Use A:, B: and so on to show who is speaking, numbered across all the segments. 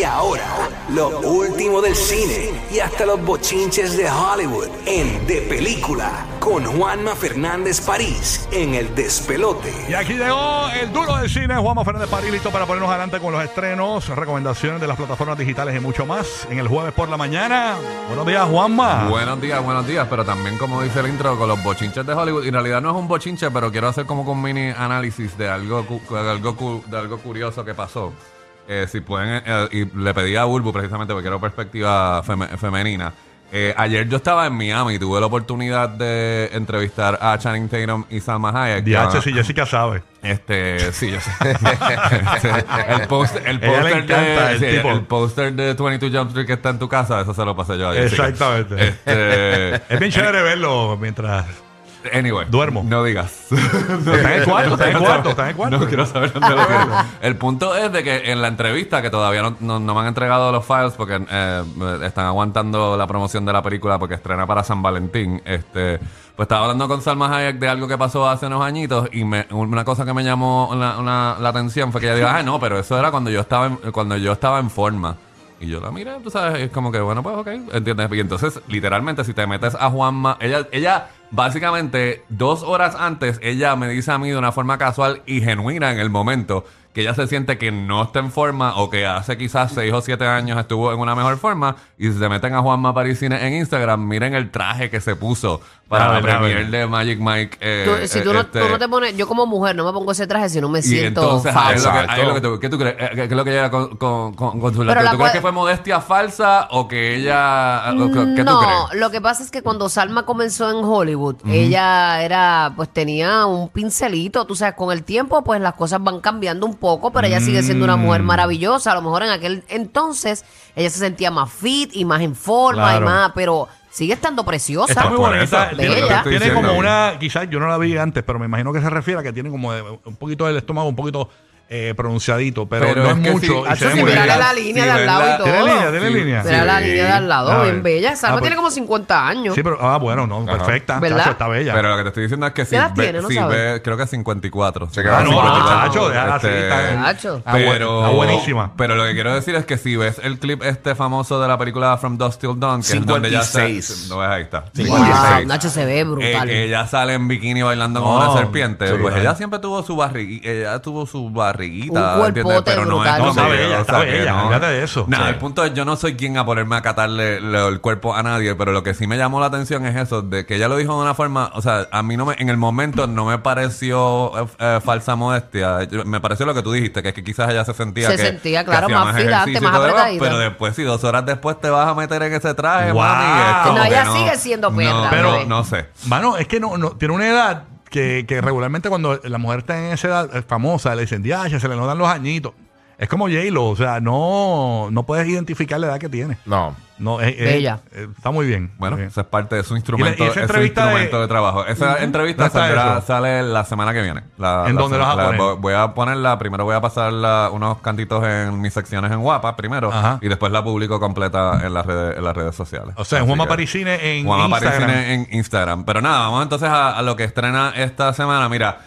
A: Y ahora, lo último del cine y hasta los bochinches de Hollywood en De Película con Juanma Fernández París en El Despelote.
B: Y aquí llegó el duro del cine, Juanma Fernández París, listo para ponernos adelante con los estrenos, recomendaciones de las plataformas digitales y mucho más en el jueves por la mañana. Buenos días, Juanma.
C: Buenos días, buenos días, pero también como dice el intro con los bochinches de Hollywood, y en realidad no es un bochinche, pero quiero hacer como un mini análisis de algo, de algo, de algo curioso que pasó. Eh, si pueden, eh, y le pedí a Bulbu precisamente porque quiero perspectiva feme- femenina. Eh, ayer yo estaba en Miami y tuve la oportunidad de entrevistar a Channing Tatum y Salma Hayek.
B: DH, si Jessica sabe.
C: Este, sí, yo sé. Este, el póster el póster de,
B: el
C: sí, el, de 22 Jump Street que está en tu casa, eso se lo pasé yo a Jessica.
B: Exactamente.
C: Este,
B: Es bien chévere verlo mientras.
C: Anyway.
B: Duermo.
C: No digas.
B: Está en el cuarto, está en el cuarto, está en el cuarto.
C: No quiero saber dónde lo tienes. El punto es de que en la entrevista, que todavía no, no- no me han entregado los files porque eh, están aguantando la promoción de la película porque estrena para San Valentín, este, pues estaba hablando con Salma Hayek de algo que pasó hace unos añitos y me- una cosa que me llamó la, una- la atención fue que ella dijo, ah, no, pero eso era cuando yo estaba en, cuando yo estaba en forma. Y yo la miré, tú sabes, es como que, bueno, pues ok, ¿entiendes? Y entonces, literalmente, si te metes a Juanma, ella, ella, básicamente, dos horas antes, ella me dice a mí de una forma casual y genuina en el momento que ella se siente que no está en forma o que hace quizás seis o siete años estuvo en una mejor forma y si se meten a Juanma Parisine en Instagram, miren el traje que se puso para la
B: ver,
C: premier de Magic Mike. eh,
D: Tú- si
C: eh,
D: tú no,
C: este-
D: tú no te pones, yo como mujer no me pongo ese traje si no me
C: y
D: siento
C: entonces, ahí es lo que,
D: falsa.
C: ahí es lo que tú, ¿qué tú crees? Eh, ¿Qué, es lo que ella con, con, con, con su ¿Tú crees que fue modestia falsa o que ella... o que- ¿Qué
D: no,
C: tú crees?
D: lo que pasa es que cuando Salma comenzó en Hollywood, ella era, pues tenía un pincelito, tú sabes, con el tiempo, pues las cosas van cambiando un poco, pero ella sigue siendo una
B: Mm.
D: mujer maravillosa. A lo mejor en aquel entonces ella se sentía más fit y más en forma
B: Claro.
D: y más, pero sigue estando preciosa.
B: Está muy
C: por
B: bonita.
C: eso,
B: Tiene, tiene como una, quizás yo no la vi antes, pero me imagino que se refiere a que tiene como de- un poquito del estómago un poquito eh, pronunciadito, pero,
C: Pero
B: no
C: es
B: es
C: que
B: mucho.
C: sí,
B: y se
C: Hacho,
B: ve
C: sí,
B: muy
D: mírale
B: bien.
D: la línea
C: Sí,
D: de al lado y todo.
B: ¿Tiene línea? ¿Tiene
C: Sí.
B: línea?
D: Mira la
C: Sí.
D: línea de al lado,
B: A ver.
D: bien bella. Salma
B: Ah, pues-
D: tiene como 50 años.
B: Sí, pero, ah, bueno, no, perfecta.
D: ¿Verdad?
B: Chacho, está bella.
C: Pero lo que te estoy diciendo es que si,
D: edad
C: ve-
D: tiene? No
C: si
D: sabes.
C: ve- creo que 54.
E: Se
B: ah,
E: queda
B: no,
E: 54.
B: chacho, déjala así,
C: Este,
B: está,
D: Chacho.
B: está bu-
C: pero,
B: está buenísima.
C: Pero lo que quiero decir es que si ves el clip este famoso de la película From Dusk Till Dawn, que es donde ella está,
E: 56.
C: no ves ahí está.
D: Wow,
E: 56.
D: Nacho se ve
C: Eh,
D: brutal.
C: que ella sale en bikini bailando como
B: No,
C: una serpiente.
B: sí,
C: pues
B: ajá.
C: ella siempre tuvo su barriguita. Ella tuvo su barriguita.
D: Un
C: ¿entiendes?
D: cuerpote
C: Pero no es
D: brutal.
B: No, está
C: que,
B: bella,
C: o
B: está
C: sea, que
B: bella,
C: no.
B: olvídate de eso.
C: Nada,
B: Sí.
C: el punto es, yo no soy quien a ponerme a catarle lo- el cuerpo a nadie, pero lo que sí me llamó la atención es eso, de que ella lo dijo de una forma, o sea, a mí no me, en el momento no me pareció eh, eh, falsa modestia. Yo- Me pareció lo que tú dijiste, que es que quizás ella se sentía
D: Se
C: que-
D: sentía,
C: que
D: claro,
C: hacía
D: más
C: ejercicio y
D: más
C: todo demás,
D: apretadita.
C: Pero después, si dos horas después te vas a meter en ese traje,
B: Wow.
C: mami, es como
D: No,
C: que
D: ella sigue siendo perra,
C: No,
B: Pero-
C: pero no sé.
B: Mano, es que no, no tiene una edad que, que regularmente cuando la mujer está en esa edad eh, famosa, le dicen, ya, se le notan los añitos. Es como J-Lo, o sea, no, no puedes identificar la edad que tiene.
E: No.
B: No, es- es-
D: Bella.
B: eh, está muy bien.
C: Bueno,
B: Muy bien.
C: esa es parte de su instrumento,
B: y esa
C: es su
B: entrevista
C: instrumento
B: de-
C: de, trabajo. Esa entrevista
B: ¿Dónde está
C: saldrá-
B: eso?
C: sale la semana que viene. La-
B: ¿En
C: la
B: dónde la vas a
C: la-
B: poner?
C: vo- Voy a ponerla, primero voy a pasar la- unos cantitos en mis secciones en Guapa, primero,
B: Ajá.
C: y después la publico completa en las redes, en las redes sociales.
B: O sea, en
C: Así
B: Juanma
C: que-
B: Parisine en
C: Juanma
B: Instagram.
C: Parisine en Instagram. Pero nada, vamos entonces a, a lo que estrena esta semana. Mira,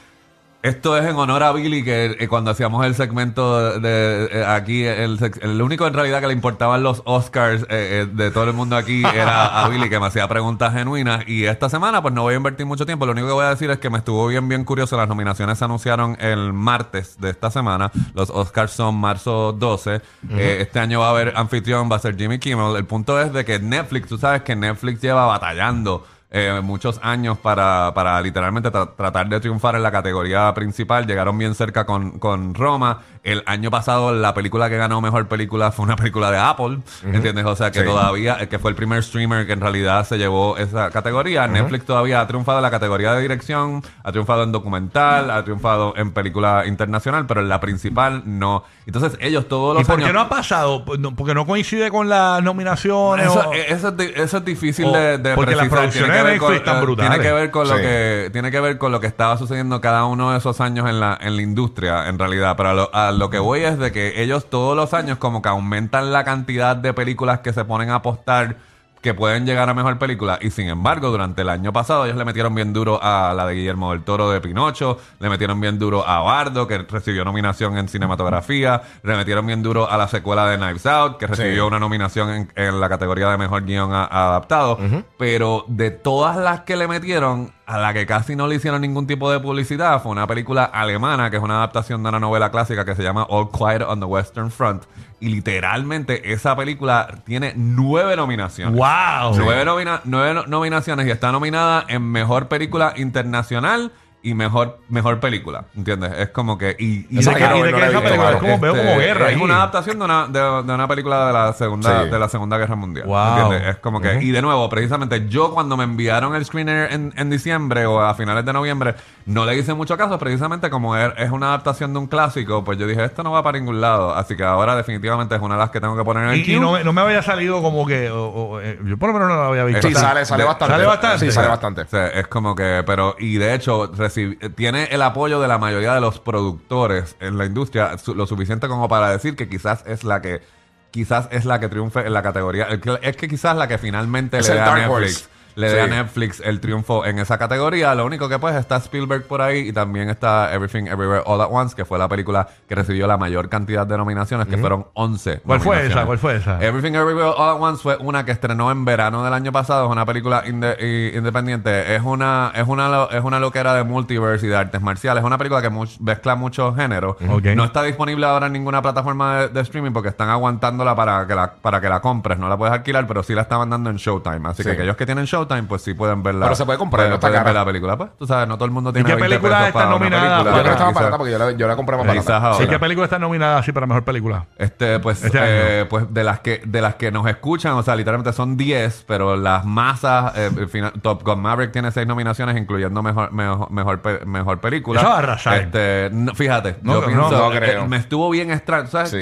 C: esto es en honor a Billy, que eh, cuando hacíamos el segmento de, eh, aquí, el, el único en realidad que le importaban los Oscars eh, eh, de todo el mundo aquí era a Billy, que me hacía preguntas genuinas. Y esta semana, pues no voy a invertir mucho tiempo. Lo único que voy a decir es que me estuvo bien, bien curioso. Las nominaciones se anunciaron el martes de esta semana. Los Oscars son marzo 12. Eh, este año va a haber anfitrión, va a ser Jimmy Kimmel. El punto es de que Netflix, tú sabes que Netflix lleva batallando eh, muchos años para, para literalmente tra- tratar de triunfar en la categoría principal. Llegaron bien cerca con, con Roma. El año pasado la película que ganó mejor película fue una película de Apple, ¿entiendes? O sea que
E: Sí.
C: todavía, eh, que fue el primer streamer que en realidad se llevó esa categoría. Netflix todavía ha triunfado en la categoría de dirección, ha triunfado en documental, ha triunfado en película internacional, pero en la principal no. Entonces ellos todos los
B: ¿Y por
C: años...
B: qué no ha pasado? Porque no coincide con las nominaciones.
C: Eso,
B: o-
C: eh, eso es, eso es difícil
B: o-
C: de, de
B: porque las
C: precisar. que
B: de
C: con- eh,
B: brutales.
C: Tiene que ver con lo
E: Sí.
C: que tiene que ver con lo que estaba sucediendo cada uno de esos años en la en la industria, en realidad. Pero a lo, a lo que voy es de que ellos todos los años como que aumentan la cantidad de películas que se ponen a apostar que pueden llegar a mejor película. Y sin embargo, durante el año pasado ellos le metieron bien duro a la de Guillermo del Toro de Pinocho, le metieron bien duro a Bardo, que recibió nominación en cinematografía, le metieron bien duro a la secuela de Knives Out, que recibió
E: Sí.
C: una nominación en, en la categoría de mejor guion a- adaptado. Pero de todas las que le metieron, a la que casi no le hicieron ningún tipo de publicidad, fue una película alemana, que es una adaptación de una novela clásica que se llama All Quiet on the Western Front. Y literalmente esa película tiene nueve nominaciones.
B: ¡Wow!
C: Nueve, nomina- nueve no- nominaciones y está nominada en mejor película internacional y mejor mejor película, ¿entiendes? Es como que y,
B: ¿Y
E: Esa
B: de y
E: he
B: esa película? Es como, veo como
C: este,
B: guerra
C: es
B: ahí.
C: una adaptación de una, de, de una película de la segunda
E: Sí.
C: de la segunda guerra mundial
B: Wow.
C: ¿entiendes? es como que y de nuevo precisamente yo cuando me enviaron el screener en, en diciembre o a finales de noviembre no le hice mucho caso precisamente como es, es una adaptación de un clásico pues yo dije esto no va para ningún lado así que ahora definitivamente es una de las que tengo que poner en el
B: Y, no, me- no me había salido como que. o- o, eh, yo por lo menos no la había visto.
E: Sí, sale, sale bastante.
B: sale bastante.
E: Sí, sale bastante.
C: Es como que, pero, y de hecho, tiene el apoyo de la mayoría de los productores en la industria, su- lo suficiente como para decir que quizás es la que, quizás es la que triunfe en la categoría. Es que quizás la que finalmente
E: Es
C: le
E: el
C: dé a
E: Dark
C: Netflix.
E: Horse.
C: Le dé a
E: Sí.
C: Netflix el triunfo en esa categoría. Lo único que pues está Spielberg por ahí y también está Everything Everywhere All at Once, que fue la película que recibió la mayor cantidad de nominaciones, que fueron 11.
B: ¿Cuál fue esa? ¿Cuál fue esa?
C: Everything Everywhere All at Once fue una que estrenó en verano del año pasado. Es una película inde- independiente. Es una, es, una, es una loquera de multiverse y de artes marciales. Es una película que much- mezcla muchos géneros.
B: Ok.
C: No está disponible ahora en ninguna plataforma de, de streaming porque están aguantándola para que la, para que la compres. No la puedes alquilar, pero sí la estaban dando en Showtime. Así
E: Sí.
C: que aquellos que tienen Showtime, pues sí pueden verla.
E: Pero se puede comprar, no está
C: pueden ver
E: cara.
C: la película. Pues tú sabes, no todo el mundo tiene
B: qué
C: 20
B: película
C: pesos
B: está
C: para una
B: nominada?
C: película.
E: Yo creo que estaba
C: Quizás-
E: barata porque yo la, yo la compré más
C: quizás
E: barata.
C: ahora.
B: ¿Y qué película está nominada así para mejor película?
C: Este, pues,
B: Este
C: eh, pues de las que de las que nos escuchan, o sea, literalmente son 10, pero las masas, eh, final, Top Gun Maverick tiene 6 nominaciones, incluyendo mejor mejor mejor, pe- mejor película.
B: Eso va a arrasar.
C: Este, no, fíjate,
B: No,
C: yo
B: no,
C: pienso,
E: no
C: eh,
E: creo.
C: me estuvo bien extraño, ¿sabes?
E: Sí.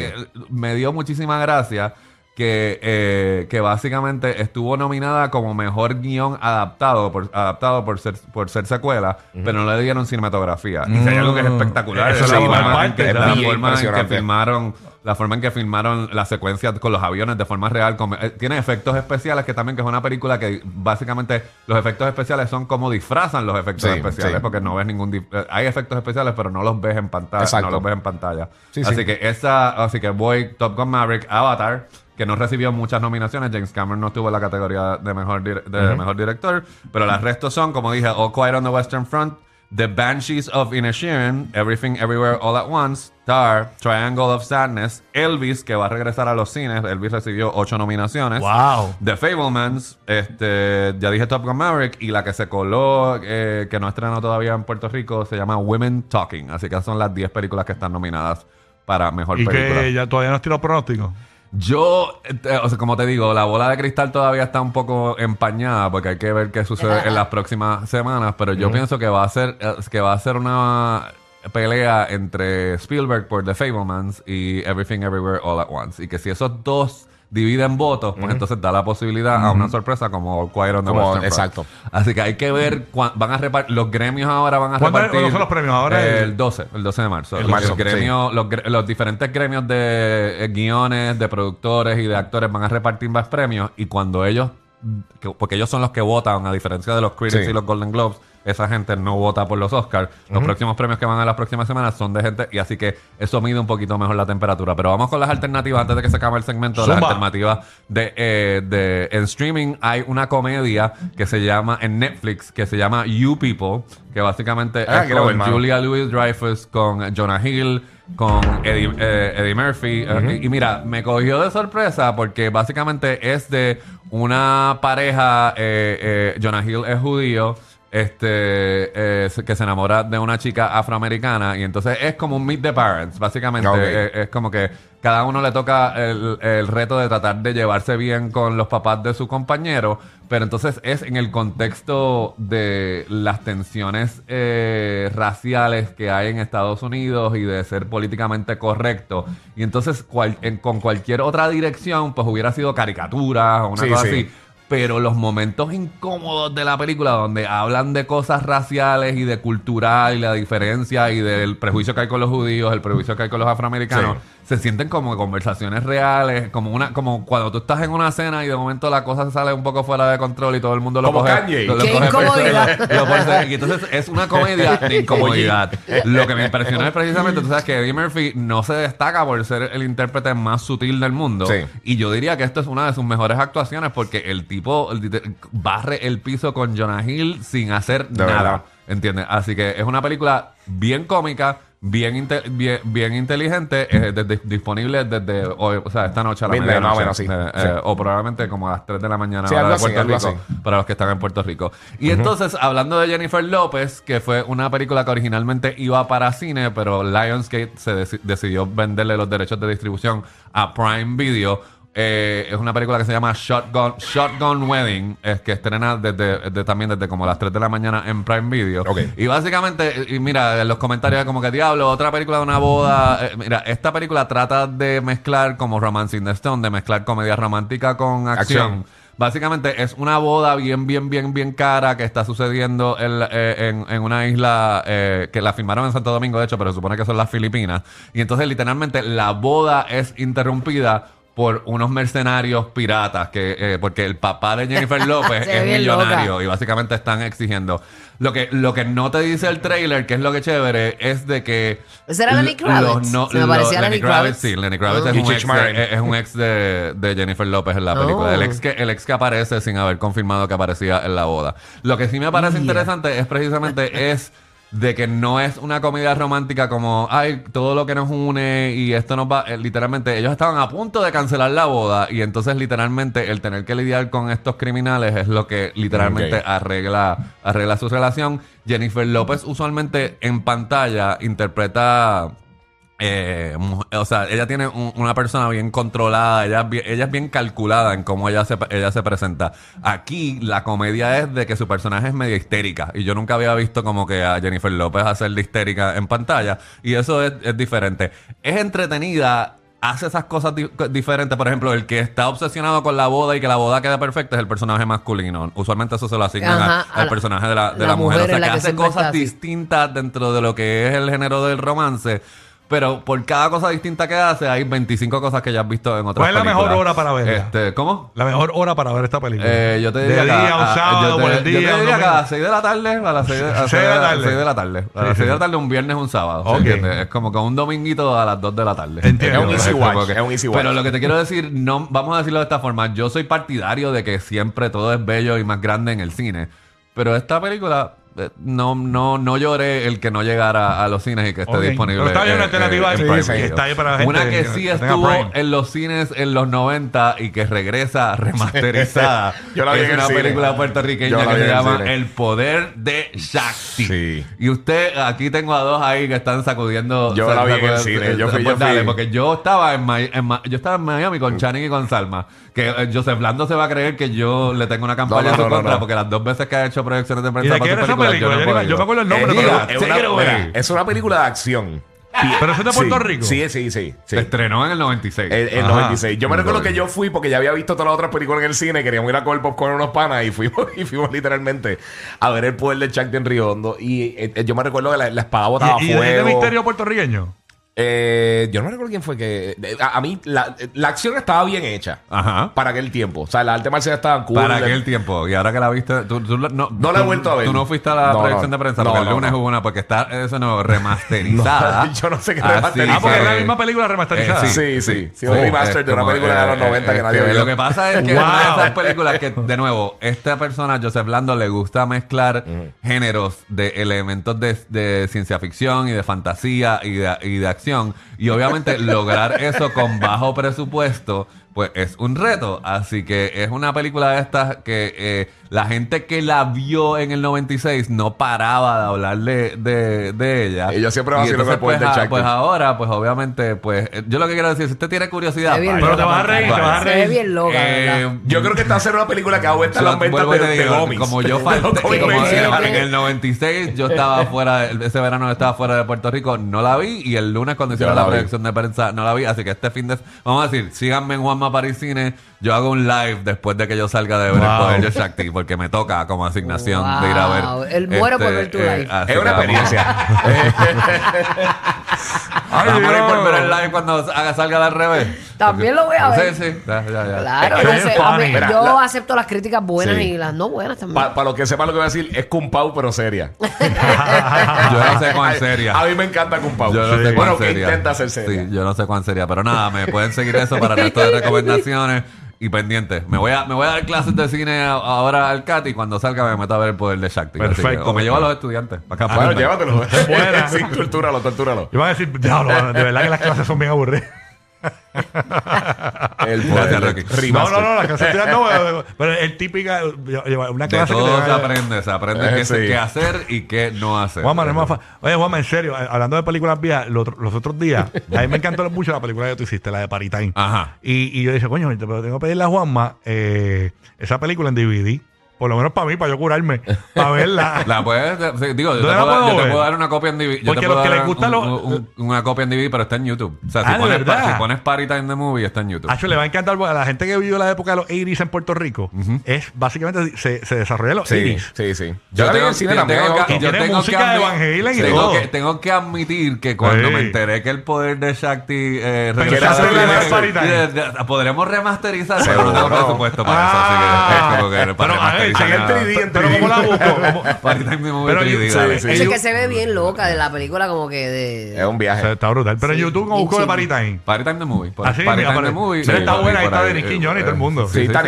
C: Me dio muchísima gracia que, eh, que básicamente estuvo nominada como mejor guion adaptado por, adaptado por ser, por ser secuela, pero no le dieron cinematografía. Y sería algo que es
B: Mm.
C: espectacular.
B: Eso
C: es la forma en que-
B: está
C: la
E: bien
C: forma en que
E: impresionante.
C: filmaron la forma en que filmaron la secuencia con los aviones de forma real con- eh, tiene efectos especiales que también que es una película que básicamente los efectos especiales son como disfrazan los efectos
E: Sí,
C: especiales
E: sí.
C: porque no ves ningún eh, hay efectos especiales pero no los ves en pantalla
E: Exacto.
C: no los ves en pantalla
E: Sí,
C: así
E: sí.
C: que esa así que voy Top Gun Maverick Avatar que no recibió muchas nominaciones James Cameron no estuvo en la categoría de mejor de mejor director pero las restos son como dije All Quiet on the Western Front The Banshees of Inisherin, Everything Everywhere All at Once, Tar, Triangle of Sadness, Elvis, que va a regresar a los cines. Elvis recibió ocho nominaciones.
B: ¡Wow!
C: The Fablemans, este, ya dije Top Gun Maverick, y la que se coló, eh, que no estrenó todavía en Puerto Rico, se llama Women Talking. Así que son las 10 películas que están nominadas para Mejor
B: Y
C: Película.
B: que ya todavía no has tirado pronóstico.
C: Yo, eh, o sea, como te digo, la bola de cristal todavía está un poco empañada porque hay que ver qué sucede en las próximas semanas, pero yo pienso que va a ser eh, que va a ser una pelea entre Spielberg por The Fablemans y Everything Everywhere All at Once. Y que si esos dos dividen votos, pues entonces da la posibilidad a una sorpresa como All Quiet on the
E: Como-
C: Western Front.
E: exacto.
C: Así que hay que ver van a repartir los gremios ahora van a
B: ¿Cuándo-
C: repartir
B: cuándo son los premios? Ahora el-
C: el 12, el 12 de marzo.
E: El
C: los,
E: marzo,
C: gremios, los, gre- los diferentes gremios de eh, guiones, de productores y de actores van a repartir más premios y cuando ellos, que- porque ellos son los que votan, a diferencia de los Critics
E: Sí.
C: y los Golden Globes, esa gente no vota por los Oscars. Los próximos premios que van a las próximas semanas son de gente y así que eso mide un poquito mejor la temperatura. Pero vamos con las alternativas antes de que se acabe el segmento. Las
B: Zumba.
C: alternativas de, eh, de en streaming hay una comedia que se llama en Netflix que se llama You People que básicamente
E: Ah,
C: es con. Julia Louis Dreyfus, con Jonah Hill, con Eddie, eh, Eddie Murphy. eh, y, y mira, me cogió de sorpresa porque básicamente es de una pareja. eh, eh, Jonah Hill es judío. Este eh, que se enamora de una chica afroamericana y entonces es como un meet the parents básicamente. Eh, es como que cada uno le toca el, el reto de tratar de llevarse bien con los papás de su compañero, pero entonces es en el contexto de las tensiones eh, raciales que hay en Estados Unidos y de ser políticamente correcto. Y entonces cual- en- con cualquier otra dirección, pues hubiera sido caricatura o una
E: Sí,
C: cosa
E: sí.
C: así. Pero los momentos incómodos de la película, donde hablan de cosas raciales y de cultural y la diferencia y del prejuicio que hay con los judíos, el prejuicio que hay con los afroamericanos, se sienten como conversaciones reales, como una como cuando tú estás en una cena y de momento la cosa se sale un poco fuera de control y todo el mundo lo
E: Como
C: coge.
E: Kanye.
C: lo- lo
D: Qué
C: coge
D: incomodidad.
C: personal. Lo pone- y entonces es una comedia de incomodidad. Lo que me impresionó es precisamente, tú sabes que Eddie Murphy no se destaca por ser el intérprete más sutil del mundo.
E: Sí.
C: Y yo diría que esto es una de sus mejores actuaciones porque el tipo barre el piso con Jonah Hill sin hacer
E: De
C: nada.
E: verdad.
C: ¿Entiendes? Así que es una película bien cómica, bien, inte- bien, bien inteligente, eh, disponible desde hoy, o sea, esta noche a la medianoche.
E: sí.
C: Eh, eh,
E: Sí.
C: O probablemente como a las 3 de la mañana
E: Sí,
C: hora
E: algo
C: de
E: así,
C: Puerto
E: algo
C: Rico,
E: así.
C: para los que están en Puerto Rico. Y entonces, hablando de Jennifer López, que fue una película que originalmente iba para cine, pero Lionsgate se deci- decidió venderle los derechos de distribución a Prime Video. Eh, es una película que se llama Shotgun, Shotgun Wedding, es que estrena desde, de- también desde como las 3 de la mañana en Prime Video.
E: Ok.
C: Y básicamente, y mira, en los comentarios como que diablo, otra película de una boda. Eh, mira, esta película trata de mezclar como Romance in the Stone, de mezclar comedia romántica con acción.
E: Acción.
C: Básicamente es una boda bien, bien, bien, bien cara que está sucediendo en, la- eh, en- en una isla eh, que la filmaron en Santo Domingo, de hecho, pero se supone que son las Filipinas. Y entonces, literalmente, la boda es interrumpida por unos mercenarios piratas, que eh, porque el papá de Jennifer López
D: Se ve
C: es
D: bien
C: millonario
D: loca.
C: y básicamente están exigiendo. Lo que, lo que no te dice el trailer, que es lo que chévere, es de que.
D: ¿Ese era Lenny Kravitz?
C: los no-
D: Se me
C: los-
D: parecía a Lenny Kravitz.
C: Sí, Lenny Kravitz
D: Ah.
C: es, un ex es un ex de, de Jennifer López en la película.
D: Oh.
C: El, ex que, el ex que aparece sin haber confirmado que aparecía en la boda. Lo que sí me parece
D: Yeah.
C: interesante es precisamente es de que no es una comedia romántica como, ay, todo lo que nos une y esto nos va, eh, literalmente, ellos estaban a punto de cancelar la boda y entonces literalmente el tener que lidiar con estos criminales es lo que literalmente arregla, arregla su relación. Jennifer López usualmente en pantalla interpreta eh, o sea, ella tiene un- una persona bien controlada, ella, es bien- ella es bien calculada en cómo ella se, ella se presenta. Aquí la comedia es de que su personaje es medio histérica y yo nunca había visto como que a Jennifer López hacer de histérica en pantalla y eso es, es diferente. Es entretenida. Hace esas cosas di- diferentes. Por ejemplo, el que está obsesionado con la boda y que la boda quede perfecta es el personaje masculino. Usualmente eso se lo asignan
D: Ajá, a
C: al
D: la-
C: personaje de la, de
D: la
C: la mujer.
D: mujer
C: O sea, que
D: que
C: hace cosas
D: así.
C: distintas dentro de lo que es el género del romance. Pero por cada cosa distinta que hace, hay 25 cosas que ya has visto en otras
B: ¿Cuál es la mejor hora para verla?
C: Este, ¿Cómo?
B: La mejor hora para ver esta película.
C: Eh, yo te diría
B: De día, un
C: a-
B: sábado,
C: yo te,
B: por el
C: yo te
B: día. un
C: diría que a las 6 de la tarde, a las 6 de, a
B: de la tarde.
C: seis de la tarde. A las
B: sí,
C: 6 de la tarde, un viernes, un sábado. ¿sí? Es como que un dominguito a las 2 de la tarde.
B: Entiendo.
E: Es un easy watch,
C: que-
E: es un easy watch.
C: Pero lo que te quiero decir, no, vamos a decirlo de esta forma. Yo soy partidario de que siempre todo es bello y más grande en el cine. Pero esta película, no, no, no lloré el que no llegara a los cines y que esté
B: Ok.
C: disponible.
B: Pero está bien,
C: eh,
B: una alternativa
C: eh, en
B: sí, sí, está ahí para la gente
C: Una que
B: que-
C: sí
B: que
C: estuvo en los cines en los 90 y que regresa remasterizada.
E: Yo la vi
C: es
E: en el
C: una
E: cine.
C: película puertorriqueña que se
E: el
C: llama
E: cine.
C: El Poder de Shakti. Y usted, aquí tengo a dos ahí que están sacudiendo.
E: Yo la vi en el cine. Yo fui-
C: Pues
E: yo
C: dale,
E: fui.
C: porque yo estaba en, Mi- en yo estaba en Miami con Channing y con Salma. Que eh, Joseph Lando se va a creer que yo le tengo una campaña
E: No, no,
C: en su
E: no,
C: contra porque las dos veces que ha hecho proyecciones de
B: ¿Y
C: prensa para película, yo no he
B: Yo,
C: podido.
B: yo me acuerdo el nombre,
E: Eh,
B: pero
E: es, una,
C: it away.
E: mira, es una película de acción.
B: Pero eso es de Puerto
E: Sí,
B: Rico.
E: Sí, sí, sí. sí.
C: Se estrenó en el 96.
E: El, el
B: Ajá.
E: 96. Yo me recuerdo que yo fui porque ya había visto todas las otras películas en el cine. Queríamos ir a comer popcorn con unos panas y fuimos, y fuimos literalmente a ver el poder de Chuck en Riondo. Y eh, eh, yo me recuerdo que la, la espada botaba
B: ¿Y, y de
E: fuego.
B: misterio puertorriqueño?
E: Eh, yo no me recuerdo quién fue que. eh, A, a mí, la, la acción estaba bien hecha.
C: Ajá.
E: Para aquel tiempo. O sea, las artes marciales estaban cool.
C: Para aquel tiempo. Y ahora que la viste, tú, tú no,
E: No la he vuelto a ver.
C: Tú no fuiste a la
E: No,
C: proyección de prensa
E: No,
C: porque el lunes hubo una porque está eso no remasterizada.
E: Yo no sé qué
C: Así
E: remasterizada.
B: Ah, porque es la misma película remasterizada.
C: Eh,
E: Sí, sí. Sí,
C: Oh,
E: un remaster de una película de los 90 que nadie vio.
C: Lo que pasa es que
B: Wow.
C: una de esas películas que, de nuevo, esta persona, Joseph Lando, le gusta mezclar géneros de elementos de, de ciencia ficción y de fantasía y de, y de acción. Y obviamente lograr eso con bajo presupuesto, pues es un reto. Así que es una película de estas que eh, la gente que la vio en el 96 no paraba de hablar de, de, de ella.
E: Siempre
C: Y
E: vacilan
C: entonces,
E: con el
C: pues, a-
E: Chuck.
C: pues ahora, pues obviamente, pues eh, yo lo que quiero decir, si usted tiene curiosidad.
B: Pero te vas a reír, te vas a
D: Se ve
B: reír.
D: bien loca, ¿verdad?
C: Eh,
E: Yo creo que esta va a ser una película que va a vuelta
C: yo
E: las ventas de, de
C: digo. Como yo
E: De
C: falté, como en, el 96 yo estaba fuera, de- ese verano yo estaba fuera de Puerto Rico, no la vi y el lunes cuando hicieron
E: Yo la
C: la proyección de prensa no la vi, así que este fin de vamos a decir, síganme en Juanma París Cine, yo hago un live después de que yo salga de ver
B: Wow.
C: el poder de Shakti porque me toca como asignación de ir a ver.
D: El muero por ver tu live.
C: así
E: Es una experiencia.
B: Ay,
C: Vamos a por ver el live cuando haga, salga al revés.
D: También lo voy a ver.
C: Sí, sí. Ya, ya, ya.
D: Claro,
B: Es
D: no
B: que
D: sé.
B: es
D: a mí-.
E: Mira,
D: yo
E: la-
D: acepto las críticas buenas
E: Sí.
D: y las no buenas también.
E: Para lo que sepa lo que voy a decir, es Kumpau, pero seria.
C: Yo no sé cuán seria.
E: A mí me encanta Kumpau.
C: Yo no sé
E: bueno,
C: cuán
E: que
C: seria.
E: intenta ser seria.
C: Sí, yo no sé cuán seria. Pero nada, me pueden seguir eso para el resto de recomendaciones y pendientes. Me voy a, me voy a dar clases de cine a- ahora al Cat y cuando salga me meto a ver el poder de Shakti. Así que-
B: Perfecto.
C: o me llevo a los estudiantes. Para acá,
E: Bueno, llévatelo.
B: buena.
E: sí, tortúralo, tortúralo.
B: Yo voy a decir, diablo, de verdad que las clases son bien aburridas.
E: El poder.
B: No, no, no, clases estudiantes no, pero- el típica, una
C: De
B: clase que
C: todo
B: te
C: se aprende. Se aprende
E: Eh,
C: qué,
E: sí.
C: qué hacer y qué no hacer.
B: Juanma, no es más fa- Oye, Juanma, en serio, eh, hablando de películas viejas, los, los otros días, a mí me encantó mucho la película que tú hiciste, la de Paritime.
C: Ajá.
B: Y, y yo dije, coño, pero tengo que pedirle a Juanma eh, esa película en DVD. Por lo menos para mí, para yo curarme, para verla.
C: La puedes, digo, yo,
B: ¿Dónde
C: te
B: la
C: puedo,
B: puedo
C: yo te puedo dar una copia en DVD. Yo
B: Porque
C: te
B: los que
C: dar
B: les gusta
C: un-
B: lo-
C: un- un- una copia en DVD, pero está en YouTube. O sea, si,
B: Ah, ¿de
C: pones,
B: verdad?
C: si pones Party Time the Movie, está en YouTube.
B: Acho, le va a encantar porque a la gente que vivió la época de los 80s en Puerto Rico. Es básicamente se, se desarrolla los
E: Sí,
B: 80s.
E: sí, sí. Yo vi en el cine
C: tengo
E: también.
C: que-.
B: Y
C: yo
B: tiene
C: tengo
B: música
C: que
B: de Van Halen y
C: tengo
B: todo.
C: Que, tengo que admitir que cuando
B: Sí.
C: me enteré que el poder de Shakti eh, podremos remasterizar, pero no tengo presupuesto para
B: Ah.
C: eso. Así que es como que
E: en el
C: nada.
E: 3D, en
B: Pero ¿cómo la busco? Pero
C: 3D,
B: yo-
C: dale.
E: sí,
D: Ese
B: en
D: que
B: You-
D: se ve bien loca de la película, como que de.
E: Es un viaje.
B: está brutal. Pero en YouTube, ¿cómo busco de
D: chévere.
B: Party Time?
C: Party Time the Movie.
B: Así,
C: Party
B: mira,
C: Time
B: pero-
C: the Movie.
B: está buena, está Denis Quiñones y todo el mundo.
E: Sí, está la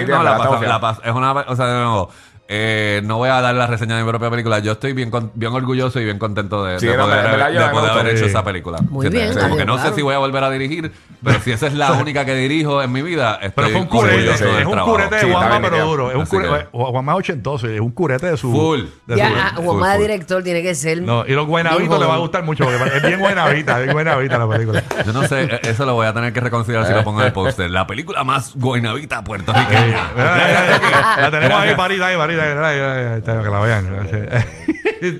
E: está
C: paso- es una, o sea, de nuevo, eh, no voy a dar la reseña de mi propia película. Yo estoy bien, con- bien orgulloso y bien contento de,
E: Sí,
C: de
E: no,
C: poder,
E: me- me la
C: haber- de poder hecho esa película.
D: Muy bien,
C: Como que no
D: claro.
C: sé si voy a volver a dirigir, pero si esa es la única que dirijo en mi vida, estoy
B: Pero fue un curete,
C: orgulloso del
B: es un
C: trabajo.
B: curete de
E: bien
B: pero duro. Es un curete, Juanma es ochentoso, es un curete de su.
C: Full.
B: de
D: Ya,
B: su-
D: ah, director tiene que ser.
B: No, y los guaynabitos
D: Bien
B: le va a gustar mucho porque es bien guaynabita, bien guaynabita la película.
C: Yo no sé, eh, eso lo voy a tener que reconsiderar si lo pongo en el póster. La película más guaynabita
B: Eh,
C: puertorriqueña.
B: mira, la tenemos ahí, parita ahí, parita que la vean.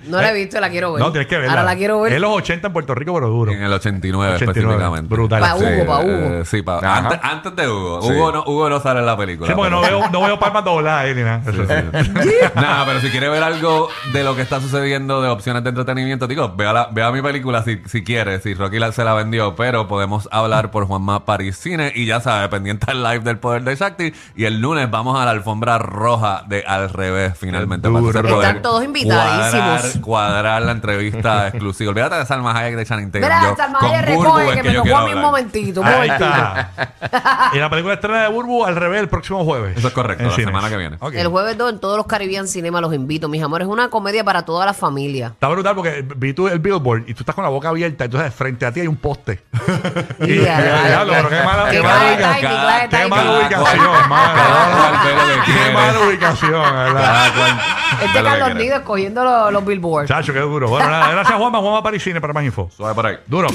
D: No la he visto, la quiero ver.
B: No, tienes que verla.
D: Ahora la quiero ver.
B: Es los 80 en Puerto Rico, pero duro.
C: En el 89,
B: 89,
C: específicamente.
B: brutal.
D: Pa' Hugo,
C: Sí,
D: pa' Hugo.
C: eh, sí, pa-
E: Ajá.
C: antes, antes de Hugo.
E: Sí.
C: Hugo, no, Hugo no sale en la película.
B: Sí, porque no veo, no veo palmas dobladas ahí ni nada. Sí.
C: Nada, pero si quiere ver algo de lo que está sucediendo de opciones de entretenimiento, digo, vea, la- vea mi película si, si quiere, si Rocky la- se la vendió, pero podemos hablar por Juanma París Cine y ya sabe, pendiente al live del Poder de Shakti y el lunes vamos a la alfombra roja de Al Revés finalmente.
B: Duro.
C: entonces poder
D: Están todos invitadísimos.
C: Cuadrar, cuadrar la entrevista exclusiva. Olvídate de Salma Hayek de Channing Tatum.
D: Mira, Salma
C: con
D: Hayek
C: Burbu
D: recoge que
C: que
D: me
C: yo
D: tocó
C: quiero
D: a mí un momentito, un
B: Ahí
D: momentito.
B: está. y la película estrena de Burbu al revés el próximo jueves.
C: Eso es correcto,
B: En
C: la
B: cines.
C: semana que viene.
D: El jueves 2 en todos los Caribbean Cinema los invito, mis amores. Es una comedia para toda la familia.
B: Está brutal porque vi tú el billboard y tú estás con la boca abierta, entonces frente a ti hay un poste. y,
D: Ya,
B: pero qué mala,
D: Qué
B: mala ubicación. Qué mala ubicación,
D: Este
C: ve lo que
D: Carlos
C: quiere.
D: Nido escogiendo los, los billboards.
B: Chacho, qué duro. Bueno, nada, gracias Juanma, Juanma Parisine para más info.
C: Suave por ahí.
B: Duro.